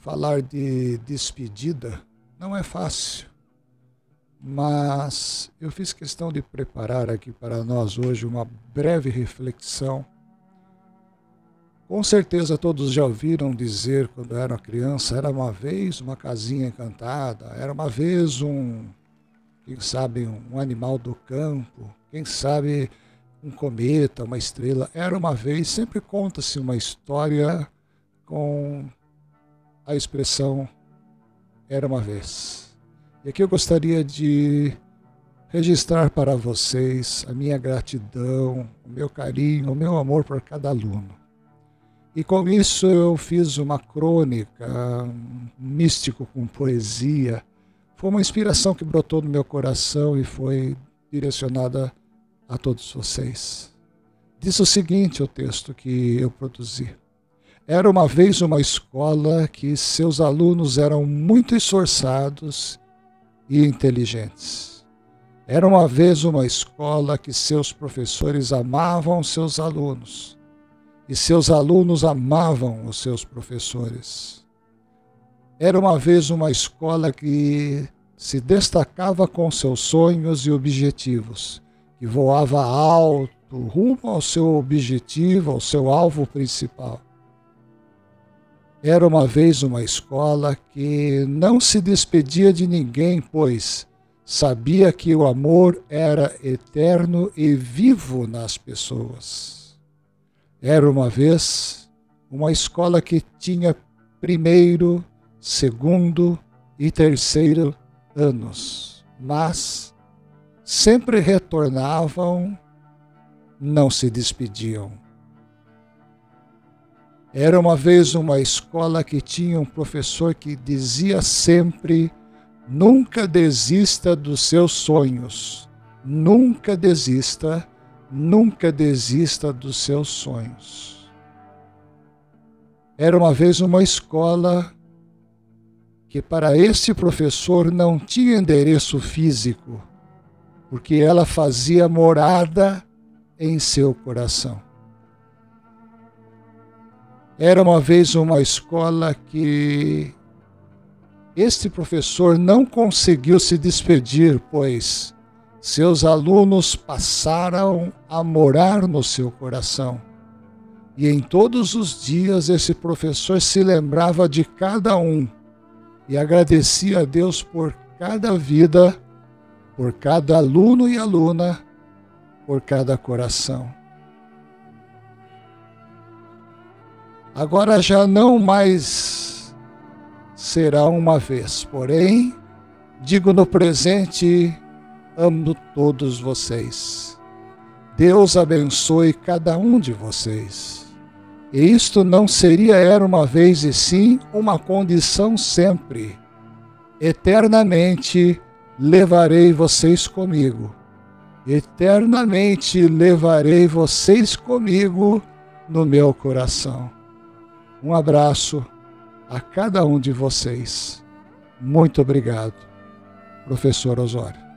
falar de despedida não é fácil, mas eu fiz questão de preparar aqui para nós hoje uma breve reflexão. Com certeza todos já ouviram dizer quando era criança, era uma vez uma casinha encantada, era uma vez um, quem sabe, um animal do campo, quem sabe um cometa, uma estrela. Era uma vez, sempre conta-se uma história com a expressão era uma vez. E aqui eu gostaria de registrar para vocês a minha gratidão, o meu carinho, o meu amor por cada aluno. E com isso eu fiz uma crônica, um místico com poesia. Foi uma inspiração que brotou no meu coração e foi direcionada a todos vocês. Diz o seguinte o texto que eu produzi. Era uma vez uma escola que seus alunos eram muito esforçados e inteligentes. Era uma vez uma escola que seus professores amavam seus alunos e seus alunos amavam os seus professores. Era uma vez uma escola que se destacava com seus sonhos e objetivos, que voava alto rumo ao seu objetivo, ao seu alvo principal. Era uma vez uma escola que não se despedia de ninguém, pois sabia que o amor era eterno e vivo nas pessoas. Era uma vez uma escola que tinha primeiro, segundo e terceiro anos, mas sempre retornavam, não se despediam. Era uma vez uma escola que tinha um professor que dizia sempre: nunca desista dos seus sonhos, nunca desista, nunca desista dos seus sonhos. Era uma vez uma escola que para este professor não tinha endereço físico, porque ela fazia morada em seu coração. Era uma vez uma escola que este professor não conseguiu se despedir, pois seus alunos passaram a morar no seu coração. E em todos os dias esse professor se lembrava de cada um e agradecia a Deus por cada vida, por cada aluno e aluna, por cada coração. Agora já não mais será uma vez, porém, digo no presente, amo todos vocês. Deus abençoe cada um de vocês. E isto não seria era uma vez e sim uma condição sempre. Eternamente levarei vocês comigo. Eternamente levarei vocês comigo no meu coração. Um abraço a cada um de vocês. Muito obrigado, professor Osório.